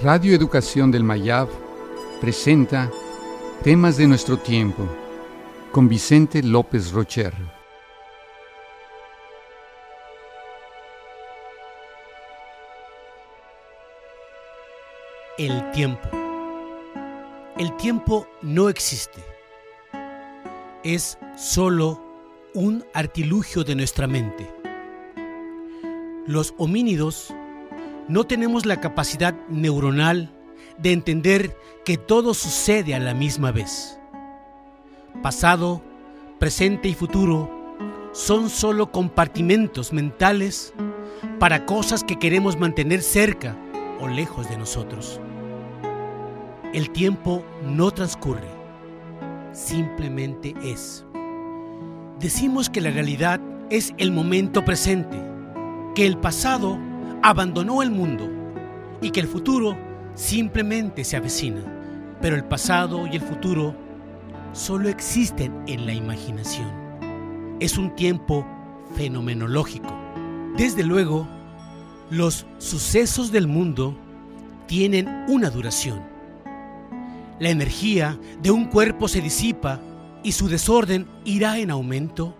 Radio Educación del Mayab presenta Temas de nuestro tiempo con Vicente López Rocher. El tiempo. El tiempo no existe. Es solo un artilugio de nuestra mente. Los homínidos no tenemos la capacidad neuronal de entender que todo sucede a la misma vez. Pasado, presente y futuro son solo compartimentos mentales para cosas que queremos mantener cerca o lejos de nosotros. El tiempo no transcurre, simplemente es. Decimos que la realidad es el momento presente, que el pasado abandonó el mundo y que el futuro simplemente se avecina. Pero el pasado y el futuro solo existen en la imaginación. Es un tiempo fenomenológico. Desde luego, los sucesos del mundo tienen una duración. La energía de un cuerpo se disipa y su desorden irá en aumento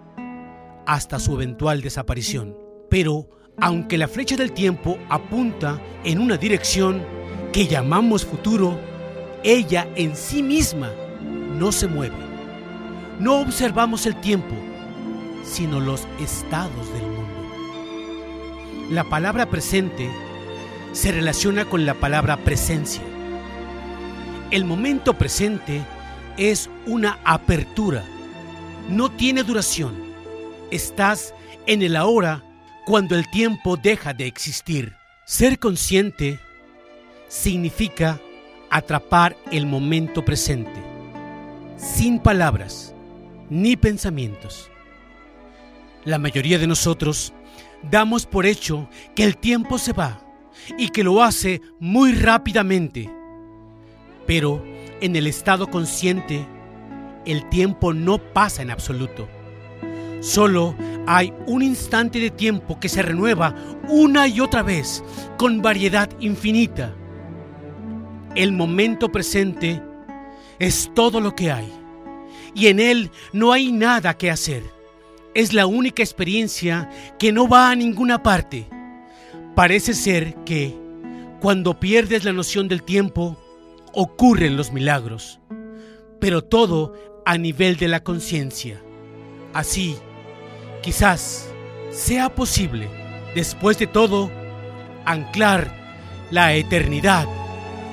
hasta su eventual desaparición. Pero aunque la flecha del tiempo apunta en una dirección que llamamos futuro, ella en sí misma no se mueve. No observamos el tiempo, sino los estados del mundo. La palabra presente se relaciona con la palabra presencia. El momento presente es una apertura, no tiene duración. Estás en el ahora cuando el tiempo deja de existir. Ser consciente significa atrapar el momento presente, sin palabras ni pensamientos. La mayoría de nosotros damos por hecho que el tiempo se va y que lo hace muy rápidamente. Pero en el estado consciente, el tiempo no pasa en absoluto. Solo hay un instante de tiempo que se renueva una y otra vez con variedad infinita. El momento presente es todo lo que hay y en él no hay nada que hacer. Es la única experiencia que no va a ninguna parte. Parece ser que cuando pierdes la noción del tiempo, ocurren los milagros, pero todo a nivel de la conciencia. Así, Quizás sea posible, después de todo, anclar la eternidad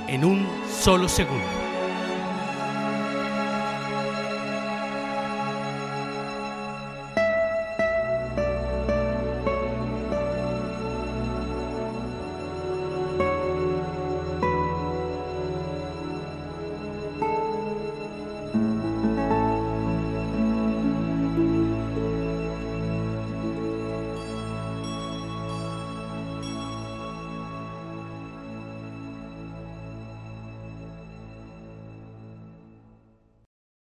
en un solo segundo.